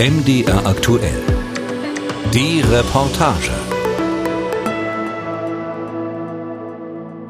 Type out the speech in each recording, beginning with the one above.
MDR aktuell. Die Reportage.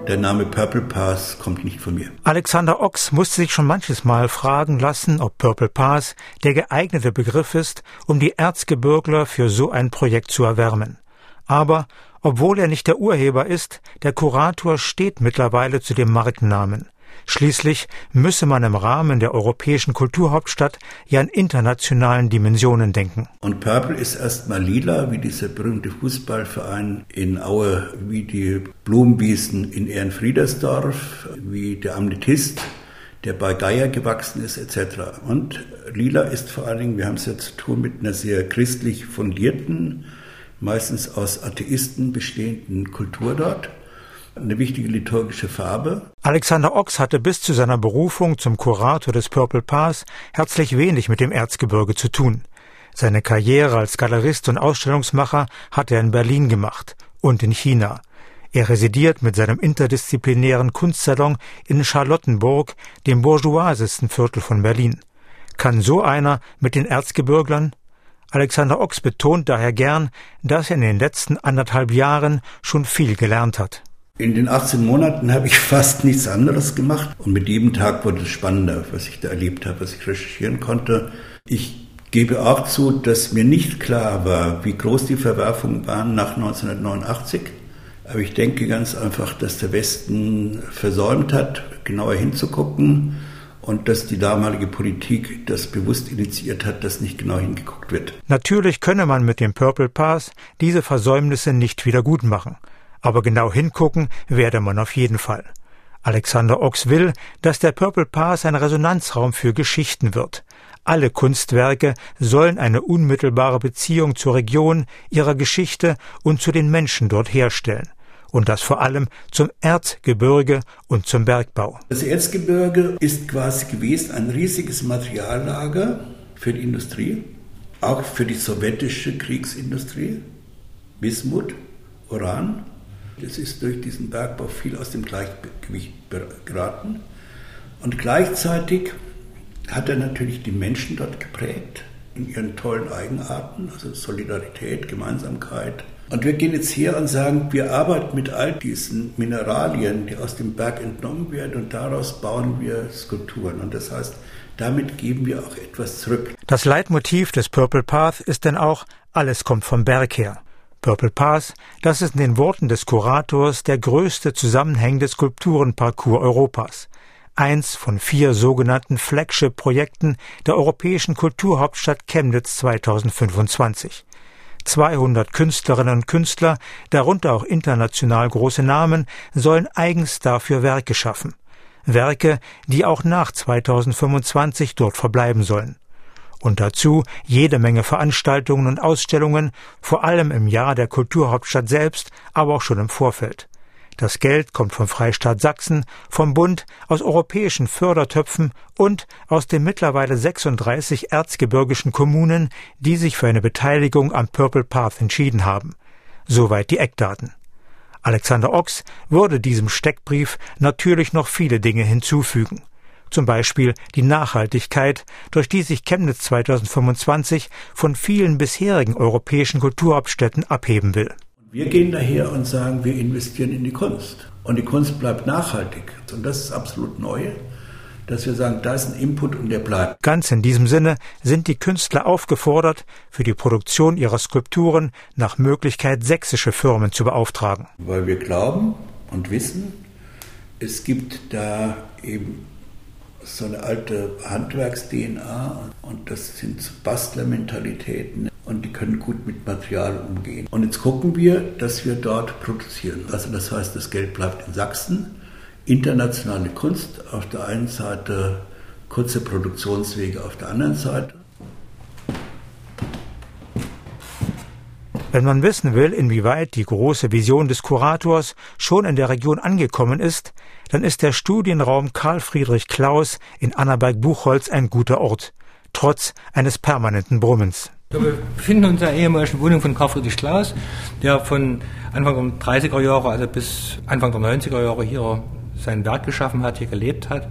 Der Name Purple Pass kommt nicht von mir. Alexander Ochs musste sich schon manches Mal fragen lassen, ob Purple Pass der geeignete Begriff ist, um die Erzgebirgler für so ein Projekt zu erwärmen. Aber obwohl er nicht der Urheber ist, der Kurator steht mittlerweile zu dem Markennamen. Schließlich müsse man im Rahmen der europäischen Kulturhauptstadt ja in internationalen Dimensionen denken. Und Purple ist erstmal lila, wie dieser berühmte Fußballverein in Aue, wie die Blumenwiesen in Ehrenfriedersdorf, wie der Amnetist, der bei Geier gewachsen ist, etc. Und lila ist vor allen Dingen, wir haben es ja zu tun mit einer sehr christlich fundierten, meistens aus Atheisten bestehenden Kultur dort eine wichtige liturgische Farbe. Alexander Ochs hatte bis zu seiner Berufung zum Kurator des Purple Pass herzlich wenig mit dem Erzgebirge zu tun. Seine Karriere als Galerist und Ausstellungsmacher hat er in Berlin gemacht und in China. Er residiert mit seinem interdisziplinären Kunstsalon in Charlottenburg, dem bourgeoisesten Viertel von Berlin. Kann so einer mit den Erzgebirglern? Alexander Ochs betont daher gern, dass er in den letzten anderthalb Jahren schon viel gelernt hat. In den 18 Monaten habe ich fast nichts anderes gemacht und mit jedem Tag wurde es spannender, was ich da erlebt habe, was ich recherchieren konnte. Ich gebe auch zu, dass mir nicht klar war, wie groß die Verwerfungen waren nach 1989. Aber ich denke ganz einfach, dass der Westen versäumt hat, genauer hinzugucken und dass die damalige Politik das bewusst initiiert hat, dass nicht genau hingeguckt wird. Natürlich könne man mit dem Purple Pass diese Versäumnisse nicht wieder gut machen. Aber genau hingucken werde man auf jeden Fall. Alexander Ochs will, dass der Purple Pass ein Resonanzraum für Geschichten wird. Alle Kunstwerke sollen eine unmittelbare Beziehung zur Region, ihrer Geschichte und zu den Menschen dort herstellen. Und das vor allem zum Erzgebirge und zum Bergbau. Das Erzgebirge ist quasi gewesen ein riesiges Materiallager für die Industrie, auch für die sowjetische Kriegsindustrie, Bismut, Uran es ist durch diesen Bergbau viel aus dem Gleichgewicht geraten. Und gleichzeitig hat er natürlich die Menschen dort geprägt in ihren tollen Eigenarten, also Solidarität, Gemeinsamkeit. Und wir gehen jetzt her und sagen, wir arbeiten mit all diesen Mineralien, die aus dem Berg entnommen werden und daraus bauen wir Skulpturen. Und das heißt, damit geben wir auch etwas zurück. Das Leitmotiv des Purple Path ist denn auch, alles kommt vom Berg her. Purple Pass, das ist in den Worten des Kurators der größte zusammenhängende Skulpturenparcours Europas. Eins von vier sogenannten Flagship-Projekten der europäischen Kulturhauptstadt Chemnitz 2025. 200 Künstlerinnen und Künstler, darunter auch international große Namen, sollen eigens dafür Werke schaffen. Werke, die auch nach 2025 dort verbleiben sollen. Und dazu jede Menge Veranstaltungen und Ausstellungen, vor allem im Jahr der Kulturhauptstadt selbst, aber auch schon im Vorfeld. Das Geld kommt vom Freistaat Sachsen, vom Bund, aus europäischen Fördertöpfen und aus den mittlerweile 36 erzgebirgischen Kommunen, die sich für eine Beteiligung am Purple Path entschieden haben. Soweit die Eckdaten. Alexander Ochs würde diesem Steckbrief natürlich noch viele Dinge hinzufügen zum Beispiel die Nachhaltigkeit, durch die sich Chemnitz 2025 von vielen bisherigen europäischen Kulturhauptstädten abheben will. Wir gehen daher und sagen, wir investieren in die Kunst. Und die Kunst bleibt nachhaltig. Und das ist absolut neu, dass wir sagen, da ist ein Input und der bleibt. Ganz in diesem Sinne sind die Künstler aufgefordert, für die Produktion ihrer Skulpturen nach Möglichkeit sächsische Firmen zu beauftragen. Weil wir glauben und wissen, es gibt da eben so eine alte Handwerks-DNA und das sind so Bastlermentalitäten und die können gut mit Material umgehen. Und jetzt gucken wir, dass wir dort produzieren. Also das heißt, das Geld bleibt in Sachsen. Internationale Kunst auf der einen Seite, kurze Produktionswege auf der anderen Seite. Wenn man wissen will, inwieweit die große Vision des Kurators schon in der Region angekommen ist, dann ist der Studienraum Karl Friedrich Klaus in Annaberg-Buchholz ein guter Ort, trotz eines permanenten Brummens. Wir befinden uns in der ehemaligen Wohnung von Karl Friedrich Klaus, der von Anfang der 30er Jahre, also bis Anfang der 90er Jahre hier sein Werk geschaffen hat, hier gelebt hat.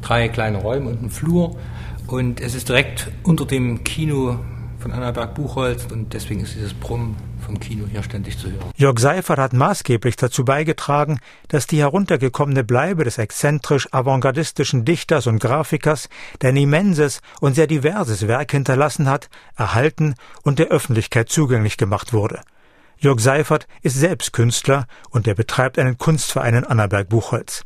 Drei kleine Räume und ein Flur. Und es ist direkt unter dem Kino von Annaberg Buchholz und deswegen ist dieses Brummen vom Kino hier ständig zu hören. Jörg Seifert hat maßgeblich dazu beigetragen, dass die heruntergekommene Bleibe des exzentrisch avantgardistischen Dichters und Grafikers, der ein immenses und sehr diverses Werk hinterlassen hat, erhalten und der Öffentlichkeit zugänglich gemacht wurde. Jörg Seifert ist selbst Künstler und er betreibt einen Kunstverein in Annaberg-Buchholz.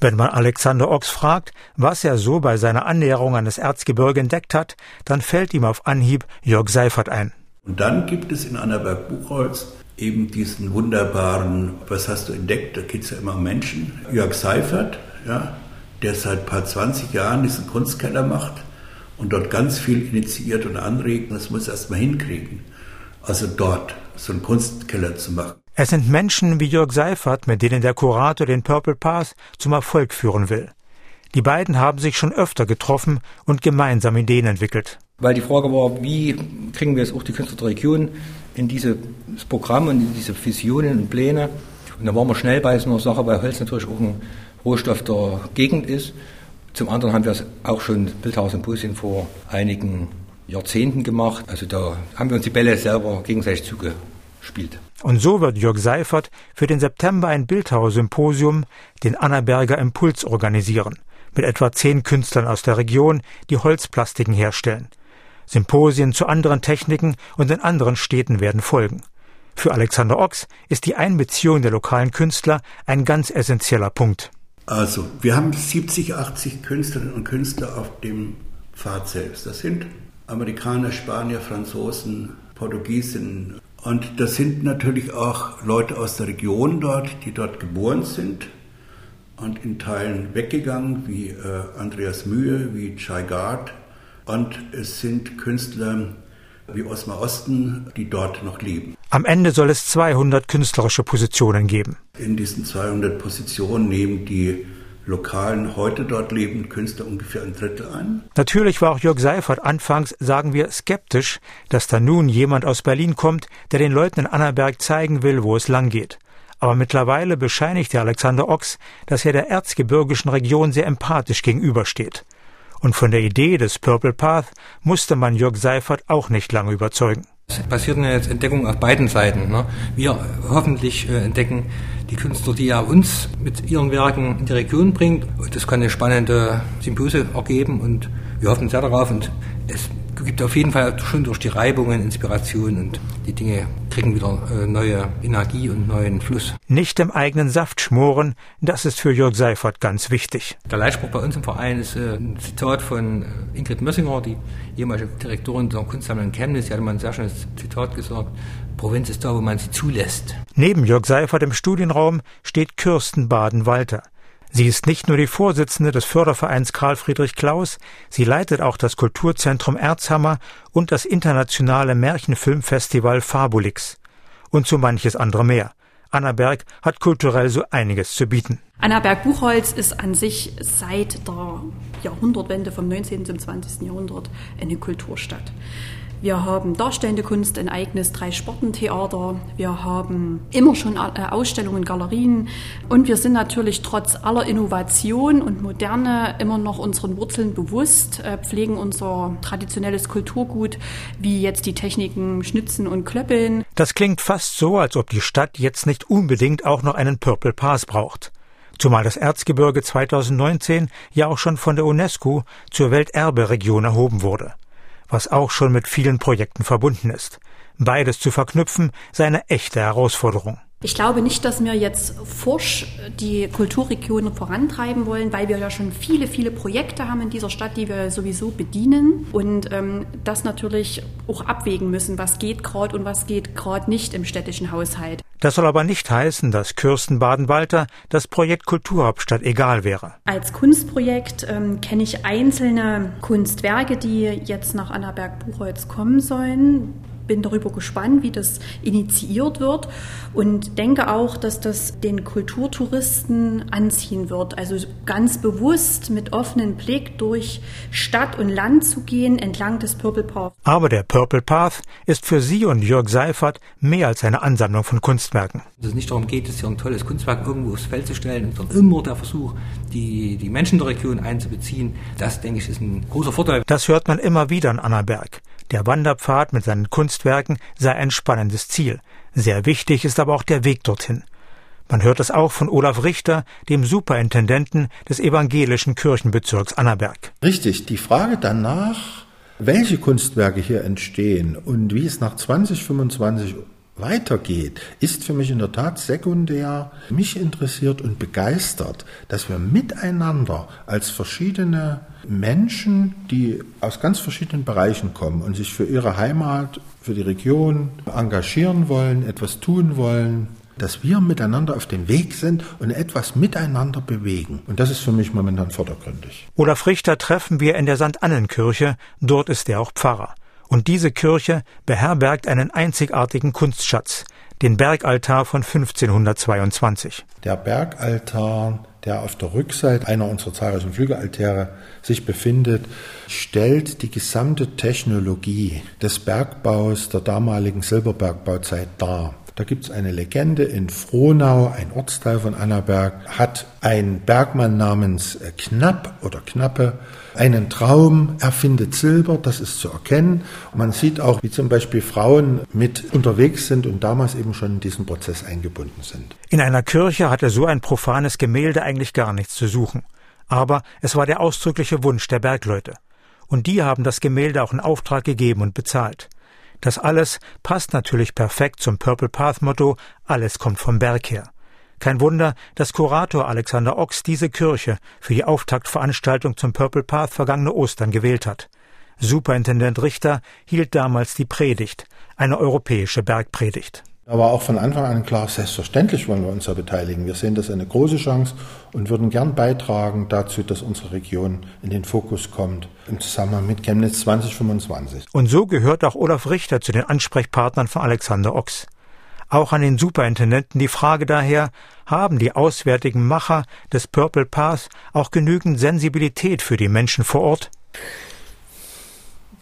Wenn man Alexander Ochs fragt, was er so bei seiner Annäherung an das Erzgebirge entdeckt hat, dann fällt ihm auf Anhieb Jörg Seifert ein. Und dann gibt es in Annaberg-Buchholz eben diesen wunderbaren, was hast du entdeckt, da geht es ja immer um Menschen, Jörg Seifert, ja, der seit ein paar 20 Jahren diesen Kunstkeller macht und dort ganz viel initiiert und anregt. Das muss er erst mal hinkriegen. Also dort so einen Kunstkeller zu machen. Es sind Menschen wie Jörg Seifert, mit denen der Kurator den Purple Path zum Erfolg führen will. Die beiden haben sich schon öfter getroffen und gemeinsam Ideen entwickelt. Weil die Frage war, wie kriegen wir jetzt auch die Künstler der Region in dieses Programm und in diese Visionen und Pläne. Und da waren wir schnell bei so einer Sache, weil Holz natürlich auch ein Rohstoff der Gegend ist. Zum anderen haben wir es auch schon Bildhauersymposien vor einigen Jahrzehnten gemacht. Also da haben wir uns die Bälle selber gegenseitig zugespielt. Und so wird Jörg Seifert für den September ein Bildhauersymposium, den Annaberger Impuls, organisieren, mit etwa zehn Künstlern aus der Region, die Holzplastiken herstellen. Symposien zu anderen Techniken und in anderen Städten werden folgen. Für Alexander Ochs ist die Einbeziehung der lokalen Künstler ein ganz essentieller Punkt. Also, wir haben 70, 80 Künstlerinnen und Künstler auf dem Pfad selbst. Das sind Amerikaner, Spanier, Franzosen, Portugiesen. Und das sind natürlich auch Leute aus der Region dort, die dort geboren sind und in Teilen weggegangen, wie äh, Andreas Mühe, wie Chai Gard. Und es sind Künstler wie Osmar Osten, die dort noch leben. Am Ende soll es 200 künstlerische Positionen geben. In diesen 200 Positionen nehmen die lokalen, heute dort lebenden Künstler ungefähr ein Drittel ein. Natürlich war auch Jörg Seifert anfangs, sagen wir, skeptisch, dass da nun jemand aus Berlin kommt, der den Leuten in Annaberg zeigen will, wo es lang geht. Aber mittlerweile bescheinigte Alexander Ochs, dass er der erzgebirgischen Region sehr empathisch gegenübersteht. Und von der Idee des Purple Path musste man Jörg Seifert auch nicht lange überzeugen. Es passieren jetzt Entdeckungen auf beiden Seiten. Ne? Wir hoffentlich äh, entdecken die Künstler, die ja uns mit ihren Werken in die Region bringt. Und das kann eine spannende Symbiose ergeben und wir hoffen sehr darauf. Und es gibt auf jeden Fall schon durch die Reibungen Inspiration und die Dinge kriegen wieder äh, neue Energie und neuen Fluss. Nicht im eigenen Saft schmoren, das ist für Jörg Seifert ganz wichtig. Der Leitspruch bei uns im Verein ist äh, ein Zitat von äh, Ingrid Mössinger, die ehemalige Direktorin der Kunstsammlung Chemnitz. Sie hat mal ein sehr schönes Zitat gesagt. Provinz ist da, wo man sie zulässt. Neben Jörg Seifert im Studienraum steht Kirsten Baden-Walter. Sie ist nicht nur die Vorsitzende des Fördervereins Karl Friedrich Klaus, sie leitet auch das Kulturzentrum Erzhammer und das internationale Märchenfilmfestival Fabulix. Und so manches andere mehr. Annaberg hat kulturell so einiges zu bieten. Annaberg-Buchholz ist an sich seit der Jahrhundertwende vom 19. zum 20. Jahrhundert eine Kulturstadt. Wir haben darstellende Kunst, ein eigenes Drei-Sporten-Theater. Wir haben immer schon äh, Ausstellungen, Galerien. Und wir sind natürlich trotz aller Innovation und Moderne immer noch unseren Wurzeln bewusst, äh, pflegen unser traditionelles Kulturgut, wie jetzt die Techniken Schnitzen und Klöppeln. Das klingt fast so, als ob die Stadt jetzt nicht unbedingt auch noch einen Purple Pass braucht. Zumal das Erzgebirge 2019 ja auch schon von der UNESCO zur Welterberegion erhoben wurde was auch schon mit vielen Projekten verbunden ist. Beides zu verknüpfen sei eine echte Herausforderung. Ich glaube nicht, dass wir jetzt forsch die Kulturregionen vorantreiben wollen, weil wir ja schon viele, viele Projekte haben in dieser Stadt, die wir sowieso bedienen und ähm, das natürlich auch abwägen müssen, was geht gerade und was geht gerade nicht im städtischen Haushalt. Das soll aber nicht heißen, dass Kirsten Baden-Walter das Projekt Kulturhauptstadt egal wäre. Als Kunstprojekt ähm, kenne ich einzelne Kunstwerke, die jetzt nach Annaberg-Buchholz kommen sollen bin darüber gespannt, wie das initiiert wird und denke auch, dass das den Kulturtouristen anziehen wird. Also ganz bewusst mit offenem Blick durch Stadt und Land zu gehen entlang des Purple Path. Aber der Purple Path ist für Sie und Jörg Seifert mehr als eine Ansammlung von Kunstwerken. Dass es nicht darum geht, jetzt hier ein tolles Kunstwerk irgendwo aufs Feld zu stellen, sondern immer der Versuch, die, die Menschen der Region einzubeziehen. Das, denke ich, ist ein großer Vorteil. Das hört man immer wieder in Annaberg Der Wanderpfad mit seinen Kunstwerken sei ein spannendes Ziel. Sehr wichtig ist aber auch der Weg dorthin. Man hört es auch von Olaf Richter, dem Superintendenten des evangelischen Kirchenbezirks Annaberg. Richtig, die Frage danach, welche Kunstwerke hier entstehen und wie es nach 2025 weitergeht, ist für mich in der Tat sekundär. Mich interessiert und begeistert, dass wir miteinander als verschiedene Menschen, die aus ganz verschiedenen Bereichen kommen und sich für ihre Heimat, für die Region engagieren wollen, etwas tun wollen, dass wir miteinander auf dem Weg sind und etwas miteinander bewegen. Und das ist für mich momentan vordergründig. Olaf Richter treffen wir in der St. Annenkirche, dort ist er auch Pfarrer. Und diese Kirche beherbergt einen einzigartigen Kunstschatz, den Bergaltar von 1522. Der Bergaltar, der auf der Rückseite einer unserer zahlreichen Flügelaltäre sich befindet, stellt die gesamte Technologie des Bergbaus der damaligen Silberbergbauzeit dar. Da gibt es eine Legende in Frohnau, ein Ortsteil von Annaberg, hat ein Bergmann namens äh, Knapp oder Knappe einen Traum, erfindet Silber, das ist zu erkennen. Und man sieht auch, wie zum Beispiel Frauen mit unterwegs sind und damals eben schon in diesen Prozess eingebunden sind. In einer Kirche hatte so ein profanes Gemälde eigentlich gar nichts zu suchen. Aber es war der ausdrückliche Wunsch der Bergleute. Und die haben das Gemälde auch in Auftrag gegeben und bezahlt. Das alles passt natürlich perfekt zum Purple Path Motto Alles kommt vom Berg her. Kein Wunder, dass Kurator Alexander Ochs diese Kirche für die Auftaktveranstaltung zum Purple Path vergangene Ostern gewählt hat. Superintendent Richter hielt damals die Predigt, eine europäische Bergpredigt. Da war auch von Anfang an klar, selbstverständlich wollen wir uns da beteiligen. Wir sehen das eine große Chance und würden gern beitragen dazu, dass unsere Region in den Fokus kommt im Zusammenhang mit Chemnitz 2025. Und so gehört auch Olaf Richter zu den Ansprechpartnern von Alexander Ochs. Auch an den Superintendenten die Frage daher, haben die auswärtigen Macher des Purple Path auch genügend Sensibilität für die Menschen vor Ort?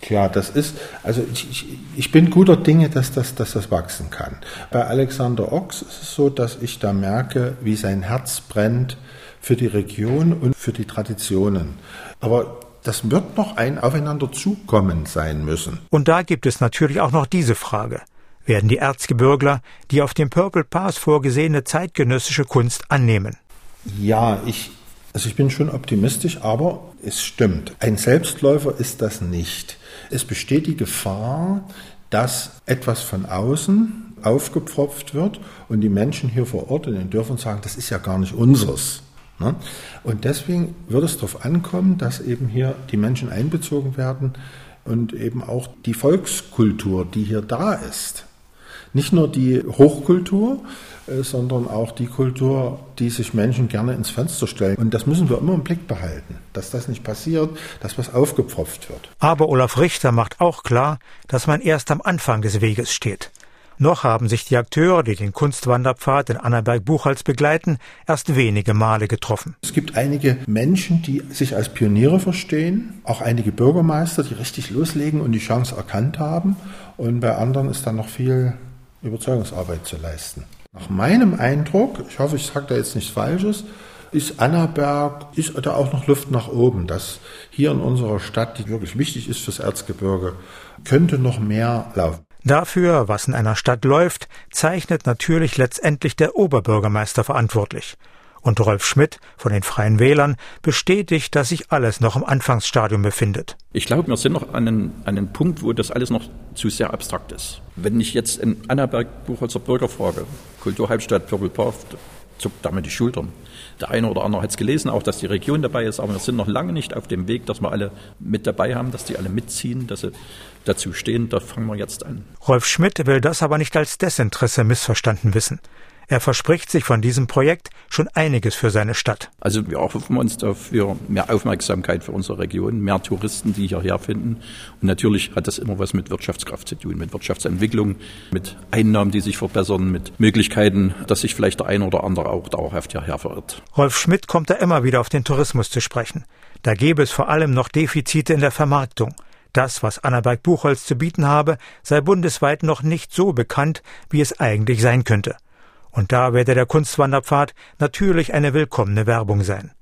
Tja, das ist, also ich, ich, bin guter Dinge, dass das, dass das wachsen kann. Bei Alexander Ochs ist es so, dass ich da merke, wie sein Herz brennt für die Region und für die Traditionen. Aber das wird noch ein Aufeinander zukommen sein müssen. Und da gibt es natürlich auch noch diese Frage. Werden die Erzgebirgler die auf dem Purple Pass vorgesehene zeitgenössische Kunst annehmen? Ja, ich, also ich bin schon optimistisch, aber es stimmt. Ein Selbstläufer ist das nicht. Es besteht die Gefahr, dass etwas von außen aufgepfropft wird und die Menschen hier vor Ort in den Dörfern sagen, das ist ja gar nicht unseres. Ne? Und deswegen wird es darauf ankommen, dass eben hier die Menschen einbezogen werden und eben auch die Volkskultur, die hier da ist. Nicht nur die Hochkultur, sondern auch die Kultur, die sich Menschen gerne ins Fenster stellen. Und das müssen wir immer im Blick behalten, dass das nicht passiert, dass was aufgepfropft wird. Aber Olaf Richter macht auch klar, dass man erst am Anfang des Weges steht. Noch haben sich die Akteure, die den Kunstwanderpfad in Annaberg-Buchholz begleiten, erst wenige Male getroffen. Es gibt einige Menschen, die sich als Pioniere verstehen, auch einige Bürgermeister, die richtig loslegen und die Chance erkannt haben. Und bei anderen ist dann noch viel Überzeugungsarbeit zu leisten. Nach meinem Eindruck, ich hoffe, ich sage da jetzt nichts Falsches, ist Annaberg, ist da auch noch Luft nach oben, dass hier in unserer Stadt, die wirklich wichtig ist fürs Erzgebirge, könnte noch mehr laufen. Dafür, was in einer Stadt läuft, zeichnet natürlich letztendlich der Oberbürgermeister verantwortlich. Und Rolf Schmidt von den Freien Wählern bestätigt, dass sich alles noch im Anfangsstadium befindet. Ich glaube, wir sind noch an einem, an einem Punkt, wo das alles noch zu sehr abstrakt ist. Wenn ich jetzt in Annaberg Buchholzer Bürger frage, Kulturhalbstadt Pöbelpath, zuckt damit die Schultern. Der eine oder andere hat es gelesen, auch dass die Region dabei ist, aber wir sind noch lange nicht auf dem Weg, dass wir alle mit dabei haben, dass die alle mitziehen, dass sie dazu stehen. Da fangen wir jetzt an. Rolf Schmidt will das aber nicht als Desinteresse missverstanden wissen. Er verspricht sich von diesem Projekt schon einiges für seine Stadt. Also wir hoffen uns dafür mehr Aufmerksamkeit für unsere Region, mehr Touristen, die hierher finden. Und natürlich hat das immer was mit Wirtschaftskraft zu tun, mit Wirtschaftsentwicklung, mit Einnahmen, die sich verbessern, mit Möglichkeiten, dass sich vielleicht der eine oder andere auch dauerhaft hierher verirrt. Rolf Schmidt kommt da immer wieder auf den Tourismus zu sprechen. Da gäbe es vor allem noch Defizite in der Vermarktung. Das, was Annaberg-Buchholz zu bieten habe, sei bundesweit noch nicht so bekannt, wie es eigentlich sein könnte. Und da werde der Kunstwanderpfad natürlich eine willkommene Werbung sein.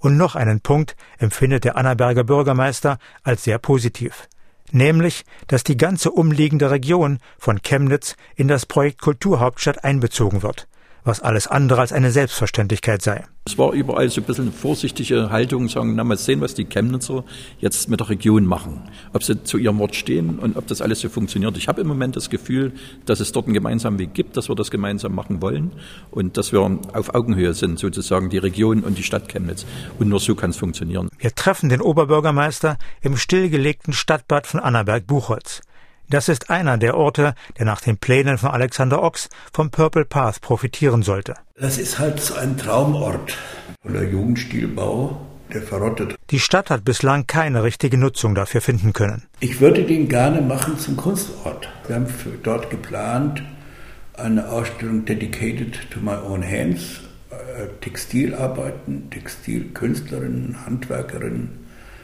Und noch einen Punkt empfindet der Annaberger Bürgermeister als sehr positiv. nämlich, dass die ganze umliegende Region von Chemnitz in das Projekt Kulturhauptstadt einbezogen wird was alles andere als eine Selbstverständlichkeit sei. Es war überall so ein bisschen eine vorsichtige Haltung, sagen, na mal sehen, was die Chemnitzer jetzt mit der Region machen. Ob sie zu ihrem Wort stehen und ob das alles so funktioniert. Ich habe im Moment das Gefühl, dass es dort einen gemeinsamen Weg gibt, dass wir das gemeinsam machen wollen und dass wir auf Augenhöhe sind, sozusagen die Region und die Stadt Chemnitz. Und nur so kann es funktionieren. Wir treffen den Oberbürgermeister im stillgelegten Stadtbad von Annaberg-Buchholz. Das ist einer der Orte, der nach den Plänen von Alexander Ochs vom Purple Path profitieren sollte. Das ist halt so ein Traumort oder Jugendstilbau, der verrottet. Die Stadt hat bislang keine richtige Nutzung dafür finden können. Ich würde den gerne machen zum Kunstort. Wir haben dort geplant eine Ausstellung dedicated to my own hands, äh, Textilarbeiten, Textilkünstlerinnen, Handwerkerinnen,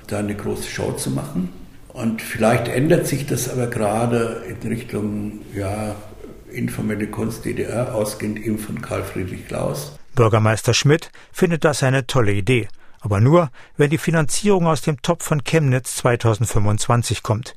da eine große Show zu machen. Und vielleicht ändert sich das aber gerade in Richtung ja, informelle Kunst DDR, ausgehend eben von Karl Friedrich Klaus. Bürgermeister Schmidt findet das eine tolle Idee, aber nur, wenn die Finanzierung aus dem Topf von Chemnitz 2025 kommt.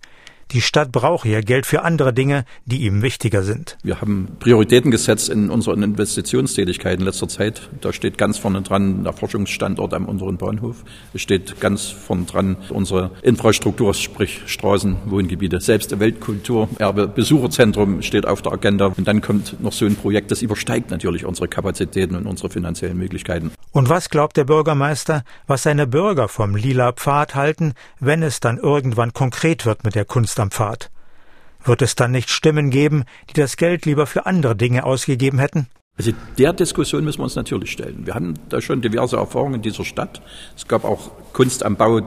Die Stadt braucht ja Geld für andere Dinge, die ihm wichtiger sind. Wir haben Prioritäten gesetzt in unseren Investitionstätigkeiten in letzter Zeit. Da steht ganz vorne dran der Forschungsstandort am unteren Bahnhof. Es steht ganz vorne dran unsere Infrastruktur, sprich Straßen, Wohngebiete. Selbst Weltkulturerbe, Besucherzentrum steht auf der Agenda. Und dann kommt noch so ein Projekt, das übersteigt natürlich unsere Kapazitäten und unsere finanziellen Möglichkeiten. Und was glaubt der Bürgermeister, was seine Bürger vom Lila Pfad halten, wenn es dann irgendwann konkret wird mit der Kunst am Pfad? Wird es dann nicht Stimmen geben, die das Geld lieber für andere Dinge ausgegeben hätten? Also der Diskussion müssen wir uns natürlich stellen. Wir haben da schon diverse Erfahrungen in dieser Stadt. Es gab auch Kunst am Bau,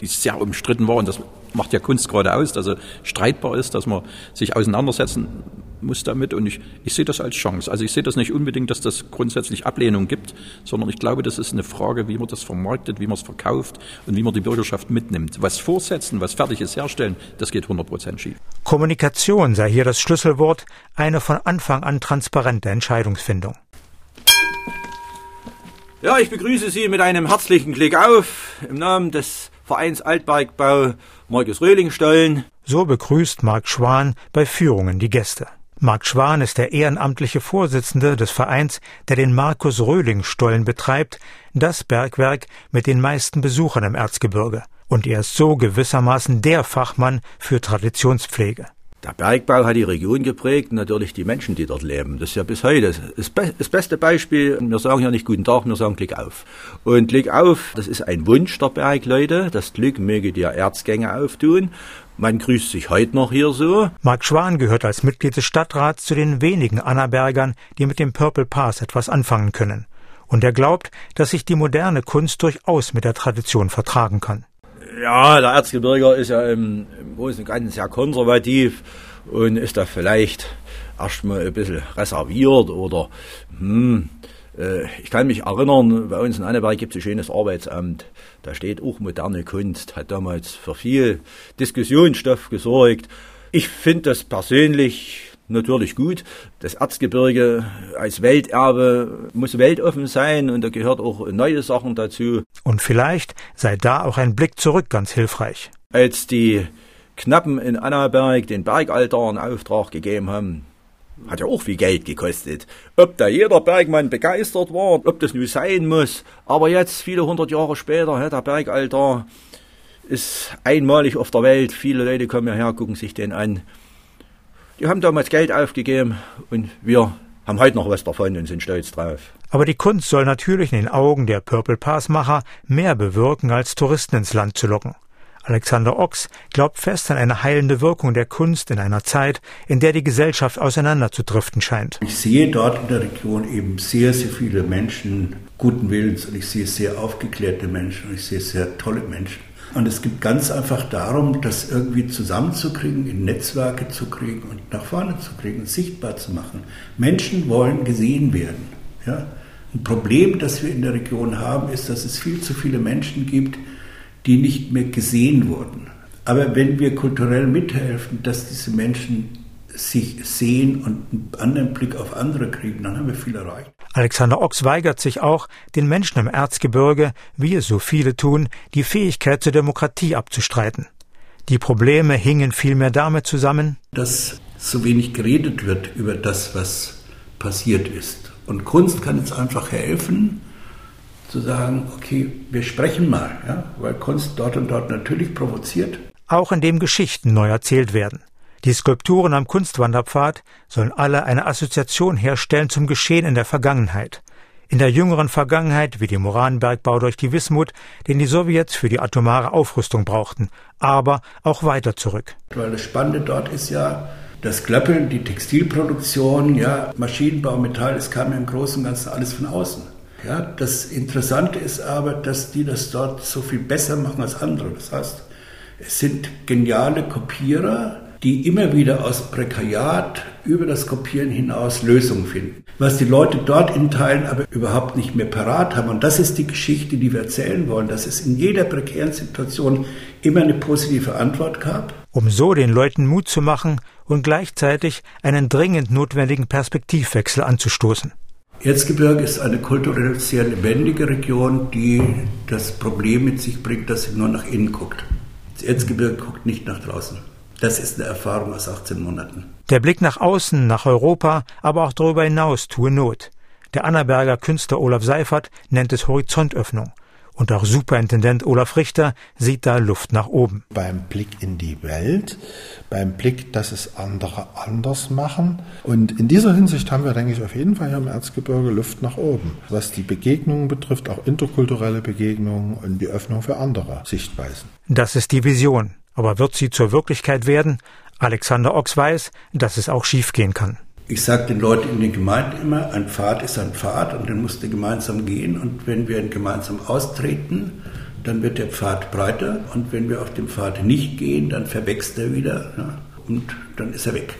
die sehr umstritten war und das macht ja Kunst gerade aus, dass er streitbar ist, dass man sich auseinandersetzen muss damit und ich, ich sehe das als Chance. Also ich sehe das nicht unbedingt, dass das grundsätzlich Ablehnung gibt, sondern ich glaube, das ist eine Frage, wie man das vermarktet, wie man es verkauft und wie man die Bürgerschaft mitnimmt. Was vorsetzen, was Fertiges herstellen, das geht 100 Prozent schief. Kommunikation sei hier das Schlüsselwort, eine von Anfang an transparente Entscheidungsfindung. Ja, ich begrüße Sie mit einem herzlichen Klick auf im Namen des Vereins Altbergbau Markus Röhlingstollen. So begrüßt Marc Schwan bei Führungen die Gäste. Marc Schwan ist der ehrenamtliche Vorsitzende des Vereins, der den Markus Röhling Stollen betreibt, das Bergwerk mit den meisten Besuchern im Erzgebirge. Und er ist so gewissermaßen der Fachmann für Traditionspflege. Der Bergbau hat die Region geprägt natürlich die Menschen, die dort leben. Das ist ja bis heute das, be das beste Beispiel. Wir sagen ja nicht Guten Tag, wir sagen Glück auf. Und Glück auf, das ist ein Wunsch der Bergleute. Das Glück möge dir Erzgänge auftun. Man grüßt sich heute noch hier so. Marc Schwan gehört als Mitglied des Stadtrats zu den wenigen Annabergern, die mit dem Purple Pass etwas anfangen können. Und er glaubt, dass sich die moderne Kunst durchaus mit der Tradition vertragen kann. Ja, der Erzgebirger ist ja im, im Großen und Ganzen sehr konservativ und ist da vielleicht erstmal ein bisschen reserviert oder hm, ich kann mich erinnern, bei uns in Anneberg gibt es ein schönes Arbeitsamt. Da steht auch moderne Kunst, hat damals für viel Diskussionsstoff gesorgt. Ich finde das persönlich natürlich gut. Das Erzgebirge als Welterbe muss weltoffen sein und da gehört auch neue Sachen dazu. Und vielleicht sei da auch ein Blick zurück ganz hilfreich. Als die Knappen in Annaberg den Bergaltar in Auftrag gegeben haben, hat ja auch viel Geld gekostet. Ob da jeder Bergmann begeistert war, ob das nun sein muss, aber jetzt, viele hundert Jahre später, der Bergaltar ist einmalig auf der Welt. Viele Leute kommen hierher, gucken sich den an. Die haben damals Geld aufgegeben und wir haben heute noch was davon und sind stolz drauf. Aber die Kunst soll natürlich in den Augen der Purple Pass Macher mehr bewirken, als Touristen ins Land zu locken. Alexander Ochs glaubt fest an eine heilende Wirkung der Kunst in einer Zeit, in der die Gesellschaft auseinanderzudriften scheint. Ich sehe dort in der Region eben sehr, sehr viele Menschen guten Willens und ich sehe sehr aufgeklärte Menschen und ich sehe sehr tolle Menschen. Und es geht ganz einfach darum, das irgendwie zusammenzukriegen, in Netzwerke zu kriegen und nach vorne zu kriegen, sichtbar zu machen. Menschen wollen gesehen werden. Ja? Ein Problem, das wir in der Region haben, ist, dass es viel zu viele Menschen gibt, die nicht mehr gesehen wurden. Aber wenn wir kulturell mithelfen, dass diese Menschen sich sehen und einen anderen Blick auf andere kriegen, dann haben wir viel erreicht. Alexander Ochs weigert sich auch, den Menschen im Erzgebirge, wie es so viele tun, die Fähigkeit zur Demokratie abzustreiten. Die Probleme hingen vielmehr damit zusammen, dass so wenig geredet wird über das, was passiert ist. Und Kunst kann jetzt einfach helfen, zu sagen, okay, wir sprechen mal, ja, weil Kunst dort und dort natürlich provoziert. Auch indem Geschichten neu erzählt werden. Die Skulpturen am Kunstwanderpfad sollen alle eine Assoziation herstellen zum Geschehen in der Vergangenheit. In der jüngeren Vergangenheit wie dem Uranbergbau durch die Wismut, den die Sowjets für die atomare Aufrüstung brauchten, aber auch weiter zurück. Weil das Spannende dort ist ja, das Klöppeln, die Textilproduktion, ja, Maschinenbau, Metall, es kam ja im Großen und Ganzen alles von außen. Ja, das Interessante ist aber, dass die das dort so viel besser machen als andere. Das heißt, es sind geniale Kopierer, die immer wieder aus Prekariat über das Kopieren hinaus Lösungen finden. Was die Leute dort in Teilen aber überhaupt nicht mehr parat haben. Und das ist die Geschichte, die wir erzählen wollen, dass es in jeder prekären Situation immer eine positive Antwort gab. Um so den Leuten Mut zu machen und gleichzeitig einen dringend notwendigen Perspektivwechsel anzustoßen. Erzgebirge ist eine kulturell sehr lebendige Region, die das Problem mit sich bringt, dass sie nur nach innen guckt. Das Erzgebirge guckt nicht nach draußen. Das ist eine Erfahrung aus 18 Monaten. Der Blick nach außen, nach Europa, aber auch darüber hinaus tue Not. Der Annaberger Künstler Olaf Seifert nennt es Horizontöffnung. Und auch Superintendent Olaf Richter sieht da Luft nach oben. Beim Blick in die Welt, beim Blick, dass es andere anders machen. Und in dieser Hinsicht haben wir, denke ich, auf jeden Fall hier im Erzgebirge Luft nach oben. Was die Begegnungen betrifft, auch interkulturelle Begegnungen und die Öffnung für andere Sichtweisen. Das ist die Vision. Aber wird sie zur Wirklichkeit werden? Alexander Ochs weiß, dass es auch schiefgehen kann. Ich sage den Leuten in den Gemeinden immer, ein Pfad ist ein Pfad und den musst du gemeinsam gehen. Und wenn wir ihn gemeinsam austreten, dann wird der Pfad breiter. Und wenn wir auf dem Pfad nicht gehen, dann verwächst er wieder ja, und dann ist er weg.